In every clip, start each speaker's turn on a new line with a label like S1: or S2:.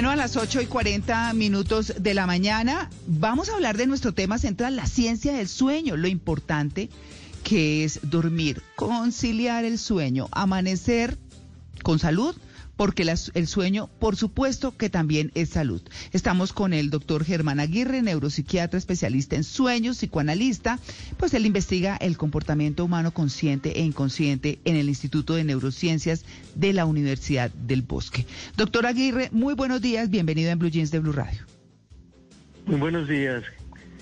S1: Bueno, a las 8 y 40 minutos de la mañana vamos a hablar de nuestro tema central, la ciencia del sueño, lo importante que es dormir, conciliar el sueño, amanecer con salud porque el sueño, por supuesto, que también es salud. Estamos con el doctor Germán Aguirre, neuropsiquiatra especialista en sueños, psicoanalista, pues él investiga el comportamiento humano consciente e inconsciente en el Instituto de Neurociencias de la Universidad del Bosque. Doctor Aguirre, muy buenos días, bienvenido en Blue Jeans de Blue Radio.
S2: Muy buenos días,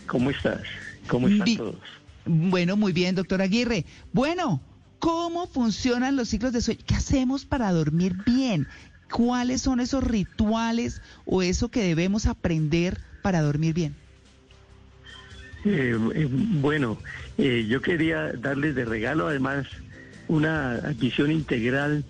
S2: ¿cómo estás? ¿Cómo están todos?
S1: Bueno, muy bien, doctor Aguirre. Bueno, ¿Cómo funcionan los ciclos de sueño? ¿Qué hacemos para dormir bien? ¿Cuáles son esos rituales o eso que debemos aprender para dormir bien?
S2: Eh, eh, bueno, eh, yo quería darles de regalo además una visión integral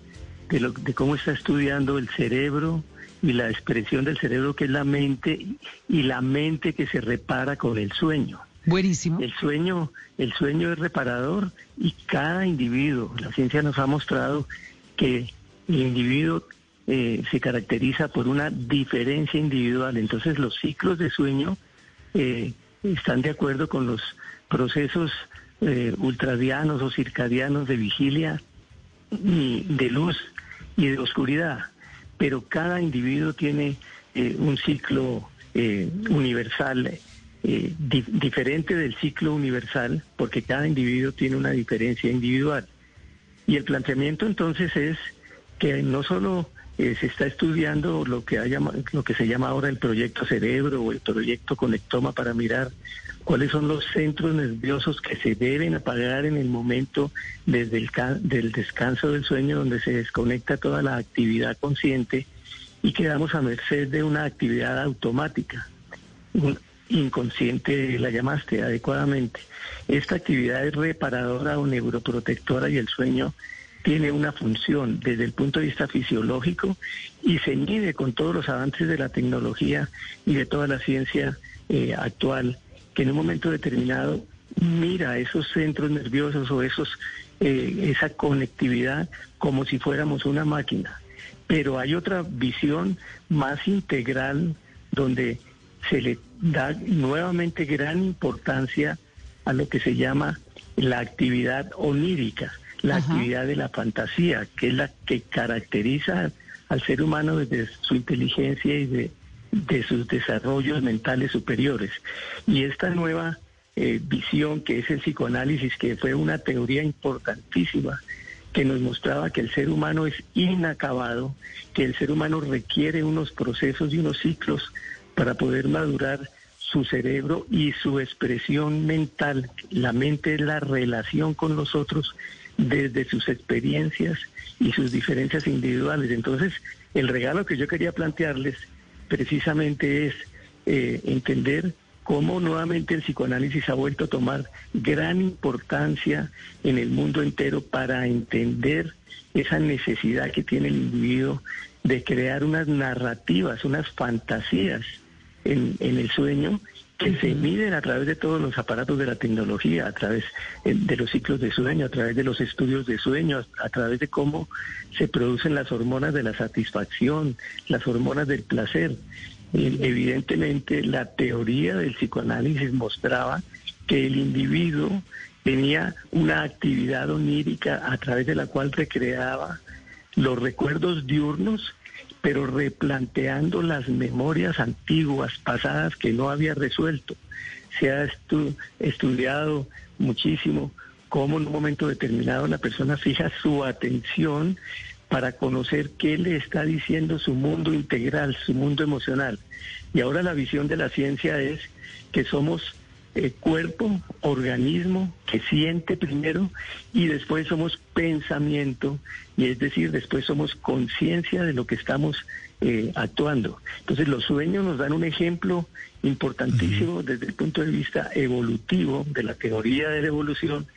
S2: de, lo, de cómo está estudiando el cerebro y la expresión del cerebro que es la mente y la mente que se repara con el sueño.
S1: Buenísimo.
S2: El sueño, el sueño es reparador y cada individuo, la ciencia nos ha mostrado que el individuo eh, se caracteriza por una diferencia individual. Entonces los ciclos de sueño eh, están de acuerdo con los procesos eh, ultradianos o circadianos de vigilia de luz y de oscuridad. Pero cada individuo tiene un ciclo universal eh, diferente del ciclo universal, porque cada individuo tiene una diferencia individual. Y el planteamiento entonces es que no solo eh, se está estudiando lo que, lo que se llama ahora el proyecto cerebro o el proyecto conectoma para mirar cuáles son los centros nerviosos que se deben apagar en el momento desde el del descanso del sueño donde se desconecta toda la actividad consciente y quedamos a merced de una actividad automática inconsciente la llamaste adecuadamente. Esta actividad es reparadora o neuroprotectora y el sueño tiene una función desde el punto de vista fisiológico y se mide con todos los avances de la tecnología y de toda la ciencia eh, actual, que en un momento determinado mira esos centros nerviosos o esos eh, esa conectividad como si fuéramos una máquina. Pero hay otra visión más integral donde se le da nuevamente gran importancia a lo que se llama la actividad onírica, la actividad de la fantasía, que es la que caracteriza al ser humano desde su inteligencia y de, sus desarrollos mentales superiores. Y esta nueva eh, visión que es el psicoanálisis, que fue una teoría importantísima, que nos mostraba que el ser humano es inacabado, que el ser humano requiere unos procesos y unos ciclos para poder madurar su cerebro y su expresión mental. La mente es la relación con los otros desde sus experiencias y sus diferencias individuales. Entonces, el regalo que yo quería plantearles precisamente es eh, entender cómo nuevamente el psicoanálisis ha vuelto a tomar gran importancia en el mundo entero para entender esa necesidad que tiene el individuo de crear unas narrativas, unas fantasías en, el sueño que se miden a través de todos los aparatos de la tecnología, a través eh, de los ciclos de sueño, a través de los estudios de sueño, a través de cómo se producen las hormonas de la satisfacción, las hormonas del placer. Evidentemente, la teoría del psicoanálisis mostraba que el individuo tenía una actividad onírica a través de la cual recreaba los recuerdos diurnos pero replanteando las memorias antiguas, pasadas que no había resuelto. Se ha estudiado muchísimo cómo en un momento determinado la persona fija su atención para conocer qué le está diciendo su mundo integral, su mundo emocional. Y ahora la visión de la ciencia es que somos eh, cuerpo, organismo que siente primero y después somos pensamiento y es decir, después somos conciencia de lo que estamos eh, actuando. Entonces los sueños nos dan un ejemplo importantísimo desde el punto de vista evolutivo de la teoría de la evolución,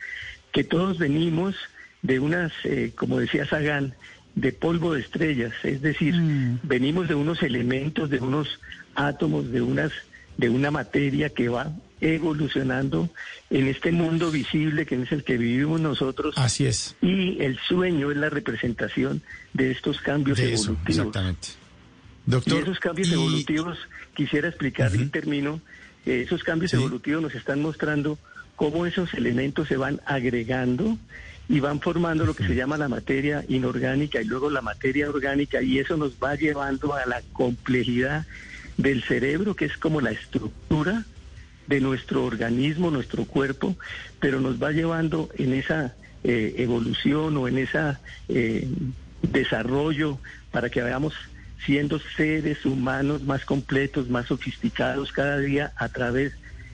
S2: que todos venimos de unas, eh, como decía Sagan, de polvo de estrellas, es decir, mm. venimos de unos elementos, de unos átomos, de unas de una materia que va evolucionando en este mundo visible que es el que vivimos nosotros.
S3: Así es.
S2: Y el sueño es la representación de estos cambios evolutivos.
S3: exactamente.
S2: Doctor, y esos cambios evolutivos, quisiera explicar y termino, eh, esos cambios evolutivos nos están mostrando cómo esos elementos se van agregando y van formando lo que se llama la materia inorgánica y luego la materia orgánica y eso nos va llevando a la complejidad del cerebro, que es como la estructura de nuestro organismo, nuestro cuerpo, pero nos va llevando en esa eh, evolución o en ese eh, desarrollo para que vayamos siendo seres humanos más completos, más sofisticados cada día a través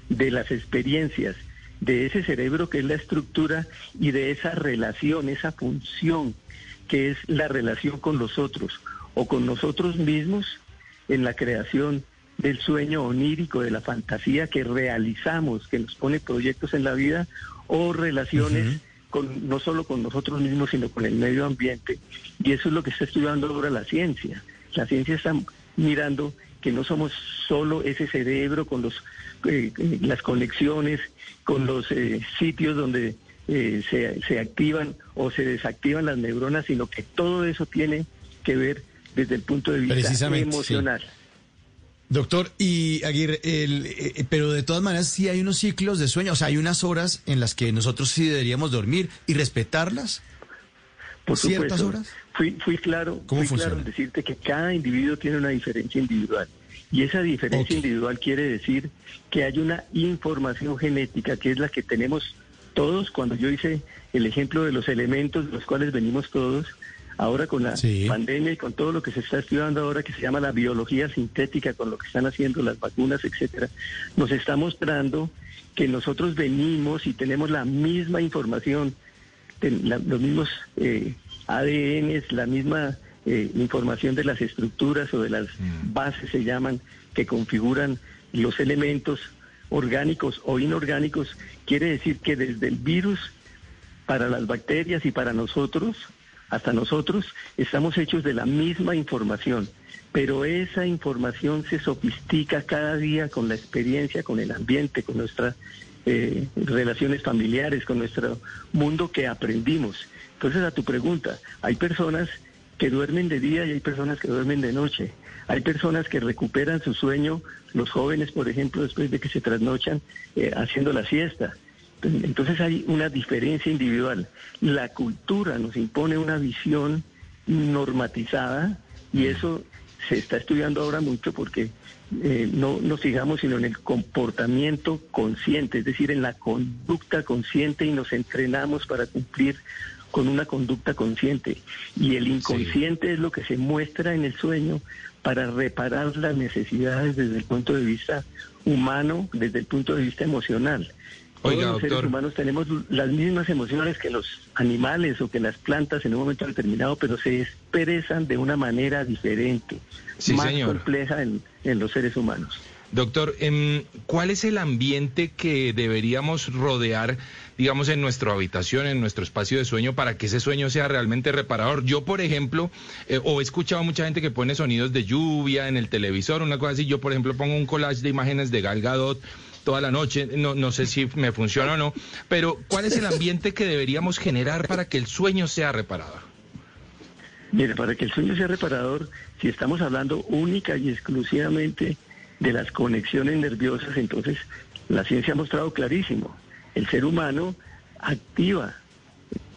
S2: de las experiencias de ese cerebro que es la estructura y de esa relación, esa función que es la relación con los otros o con nosotros mismos en la creación del sueño onírico, de la fantasía que realizamos, que nos pone proyectos en la vida o relaciones con, no solo con nosotros mismos, sino con el medio ambiente. Y eso es lo que está estudiando ahora la ciencia. La ciencia está mirando que no somos solo ese cerebro con los, eh, eh, las conexiones, con los eh, sitios donde se, se activan o se desactivan las neuronas, sino que todo eso tiene que ver desde el punto de vista emocional.
S3: Doctor, y Aguirre, el, pero de todas maneras sí hay unos ciclos de sueño, o sea, hay unas horas en las que nosotros sí deberíamos dormir y respetarlas.
S2: Por ciertas horas. Fui, fui claro, fui claro en decirte que cada individuo tiene una diferencia individual. Y esa diferencia individual quiere decir que hay una información genética que es la que tenemos todos. Cuando yo hice el ejemplo de los elementos de los cuales venimos todos, ahora con la pandemia y con todo lo que se está estudiando ahora que se llama la biología sintética, con lo que están haciendo las vacunas, etcétera, nos está mostrando que nosotros venimos y tenemos la misma información, los mismos eh, ADN, la misma eh, información de las estructuras o de las mm. bases se llaman, que configuran los elementos orgánicos o inorgánicos, quiere decir que desde el virus para las bacterias y para nosotros, hasta nosotros, estamos hechos de la misma información, pero esa información se sofistica cada día con la experiencia, con el ambiente, con nuestras eh, relaciones familiares, con nuestro mundo que aprendimos. Entonces, a tu pregunta, hay personas que duermen de día y hay personas que duermen de noche. Hay personas que recuperan su sueño, los jóvenes, por ejemplo, después de que se trasnochan eh, haciendo la siesta. Entonces hay una diferencia individual. La cultura nos impone una visión normatizada y eso se está estudiando ahora mucho porque eh, no nos fijamos sino en el comportamiento consciente, es decir, en la conducta consciente y nos entrenamos para cumplir con una conducta consciente. Y el inconsciente es lo que se muestra en el sueño para reparar las necesidades desde el punto de vista humano, desde el punto de vista emocional. Todos los seres humanos tenemos las mismas emociones que los animales o que las plantas en un momento determinado, pero se expresan de una manera diferente, más compleja en, en los seres humanos.
S4: Doctor, em, ¿cuál es el ambiente que deberíamos rodear, digamos, en nuestra habitación, en nuestro espacio de sueño, para que ese sueño sea realmente reparador? Yo, por ejemplo, eh, o he escuchado a mucha gente que pone sonidos de lluvia en el televisor, una cosa así. Yo, por ejemplo, pongo un collage de imágenes de Gal Gadot toda la noche, no, no sé si me funciona o no, pero ¿cuál es el ambiente que deberíamos generar para que el sueño sea reparador?
S2: Mire, para que el sueño sea reparador, si estamos hablando única y exclusivamente de las conexiones nerviosas, entonces la ciencia ha mostrado clarísimo, el ser humano activa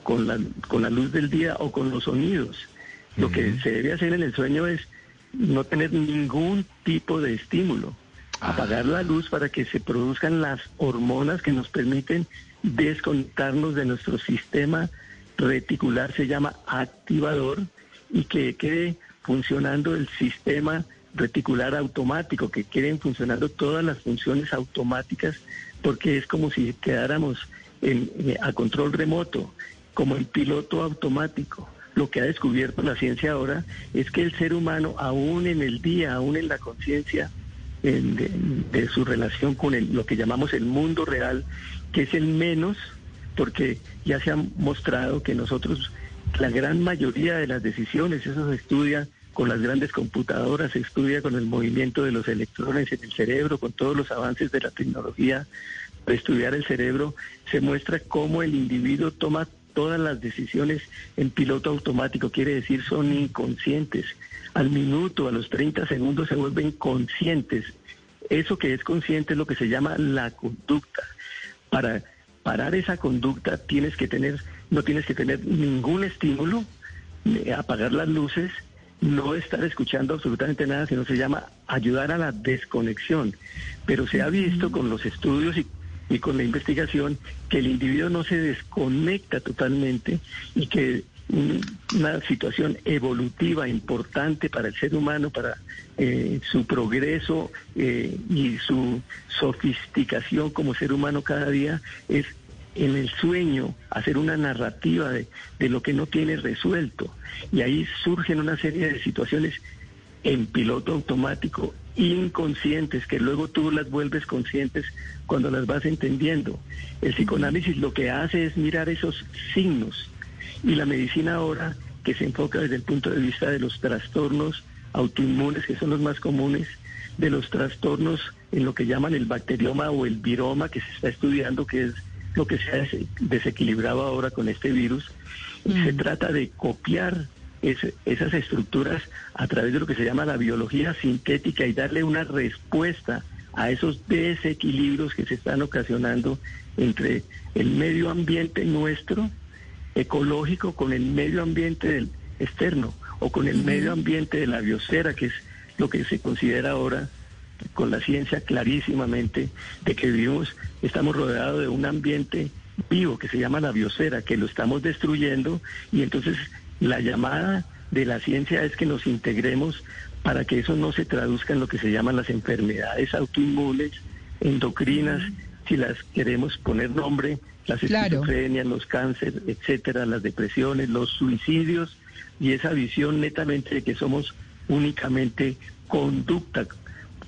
S2: con la, con la luz del día o con los sonidos. Lo que se debe hacer en el sueño es no tener ningún tipo de estímulo. Apagar la luz para que se produzcan las hormonas que nos permiten desconectarnos de nuestro sistema reticular, se llama activador, y que quede funcionando el sistema reticular automático, que queden funcionando todas las funciones automáticas, porque es como si quedáramos en, eh, a control remoto, como el piloto automático. Lo que ha descubierto la ciencia ahora es que el ser humano, aún en el día, aún en la conciencia de, su relación con el, lo que llamamos el mundo real, que es el menos, porque ya se ha mostrado que nosotros, la gran mayoría de las decisiones, eso se estudia con las grandes computadoras, se estudia con el movimiento de los electrones en el cerebro, con todos los avances de la tecnología para estudiar el cerebro, se muestra cómo el individuo toma todas las decisiones en piloto automático, quiere decir son inconscientes. Al minuto, a los 30 segundos se vuelven conscientes. Eso que es consciente es lo que se llama la conducta. Para parar esa conducta tienes que tener, no tienes que tener ningún estímulo, apagar las luces, no estar escuchando absolutamente nada, sino se llama ayudar a la desconexión. Pero se ha visto con los estudios y, y con la investigación que el individuo no se desconecta totalmente y que una situación evolutiva importante para el ser humano, para eh, su progreso eh, y su sofisticación como ser humano cada día, es en el sueño hacer una narrativa de, de lo que no tiene resuelto. Y ahí surgen una serie de situaciones en piloto automático, inconscientes, que luego tú las vuelves conscientes cuando las vas entendiendo. El psicoanálisis lo que hace es mirar esos signos y la medicina ahora, que se enfoca desde el punto de vista de los trastornos autoinmunes, que son los más comunes, de los trastornos en lo que llaman el bacterioma o el viroma, que se está estudiando, que es lo que se ha desequilibrado ahora con este virus. Se mm. trata de copiar esas estructuras a través de lo que se llama la biología sintética y darle una respuesta a esos desequilibrios que se están ocasionando entre el medio ambiente nuestro ecológico con el medio ambiente del externo o con el medio ambiente de la biosfera, que es lo que se considera ahora con la ciencia clarísimamente de que vivimos, estamos rodeados de un ambiente vivo que se llama la biosfera, que lo estamos destruyendo y entonces la llamada de la ciencia es que nos integremos para que eso no se traduzca en lo que se llaman las enfermedades autoinmunes, endocrinas, si las queremos poner nombre, las esquizofrenias, los cánceres, etcétera, las depresiones, los suicidios y esa visión netamente de que somos únicamente conducta,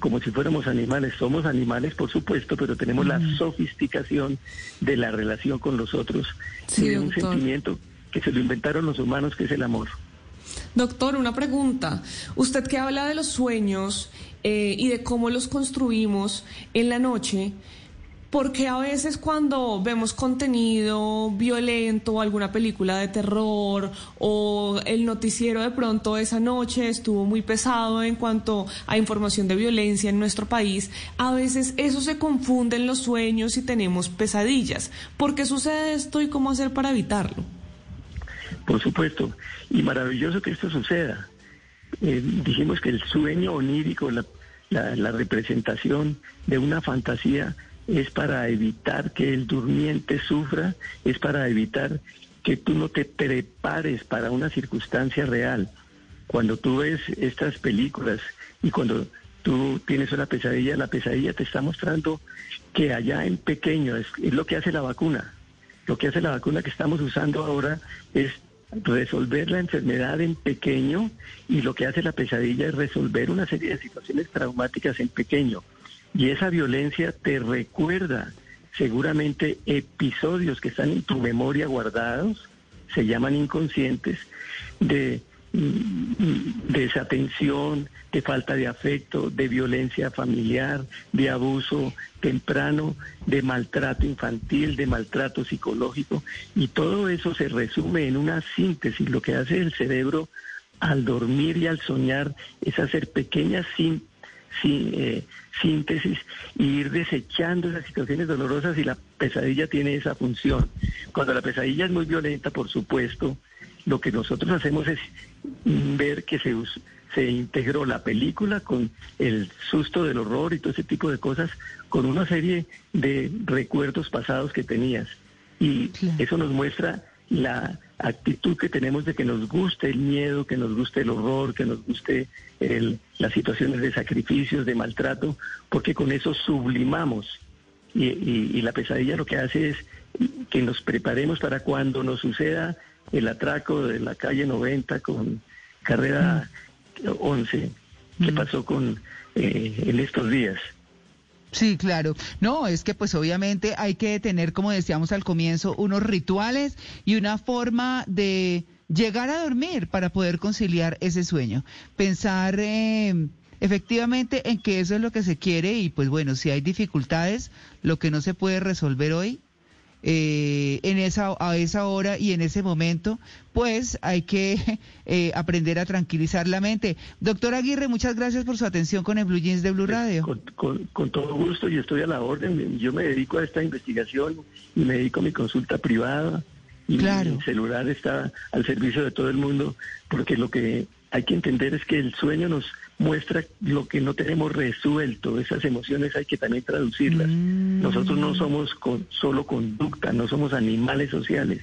S2: como si fuéramos animales. Somos animales, por supuesto, pero tenemos la sofisticación de la relación con los otros y un sentimiento que se lo inventaron los humanos, que es el amor.
S5: Doctor, una pregunta. Usted que habla de los sueños eh, y de cómo los construimos en la noche, porque a veces cuando vemos contenido violento, alguna película de terror o el noticiero de pronto esa noche estuvo muy pesado en cuanto a información de violencia en nuestro país, a veces eso se confunde en los sueños y tenemos pesadillas. ¿Por qué sucede esto y cómo hacer para evitarlo?
S2: Por supuesto, y maravilloso que esto suceda. Eh, dijimos que el sueño onírico, la, la representación de una fantasía, es para evitar que el durmiente sufra, es para evitar que tú no te prepares para una circunstancia real. Cuando tú ves estas películas y cuando tú tienes una pesadilla, la pesadilla te está mostrando que allá en pequeño es, lo que hace la vacuna. Lo que hace la vacuna que estamos usando ahora es resolver la enfermedad en pequeño y lo que hace la pesadilla es resolver una serie de situaciones traumáticas en pequeño. Y esa violencia te recuerda seguramente episodios que están en tu memoria guardados, se llaman inconscientes, de mm, desatención, de falta de afecto, de violencia familiar, de abuso temprano, de maltrato infantil, de maltrato psicológico. Y todo eso se resume en una síntesis. Lo que hace el cerebro al dormir y al soñar es hacer pequeñas síntesis eh, síntesis y ir desechando esas situaciones dolorosas y la pesadilla tiene esa función. Cuando la pesadilla es muy violenta, por supuesto, lo que nosotros hacemos es ver que se, se integró la película con el susto del horror y todo ese tipo de cosas, con una serie de recuerdos pasados que tenías. Y eso nos muestra la actitud que tenemos de que nos guste el miedo, que nos guste el horror, que nos guste las situaciones de sacrificios, de maltrato, porque con eso sublimamos. Y, la pesadilla lo que hace es que nos preparemos para cuando nos suceda el atraco de la calle 90 con carrera 11, que mm. pasó con eh, en estos días.
S1: Sí, claro. No, es que pues obviamente hay que tener, como decíamos al comienzo, unos rituales y una forma de llegar a dormir para poder conciliar ese sueño. Pensar eh, efectivamente en que eso es lo que se quiere y pues bueno, si hay dificultades, lo que no se puede resolver hoy, eh, en esa, a esa hora y en ese momento, pues hay que eh, aprender a tranquilizar la mente. Doctor Aguirre, muchas gracias por su atención con el Blue Jeans de Blue Radio.
S2: Con, con, todo gusto y estoy a la orden. Yo me dedico a esta investigación y me dedico a mi consulta privada y mi celular está al servicio de todo el mundo porque lo que hay que entender es que el sueño nos muestra lo que no tenemos resuelto, esas emociones hay que también traducirlas. Mm. Nosotros no somos con, solo conducta, no somos animales sociales,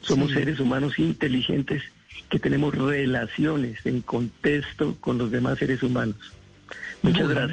S2: somos seres humanos inteligentes que tenemos relaciones en contexto con los demás seres humanos. Muchas gracias.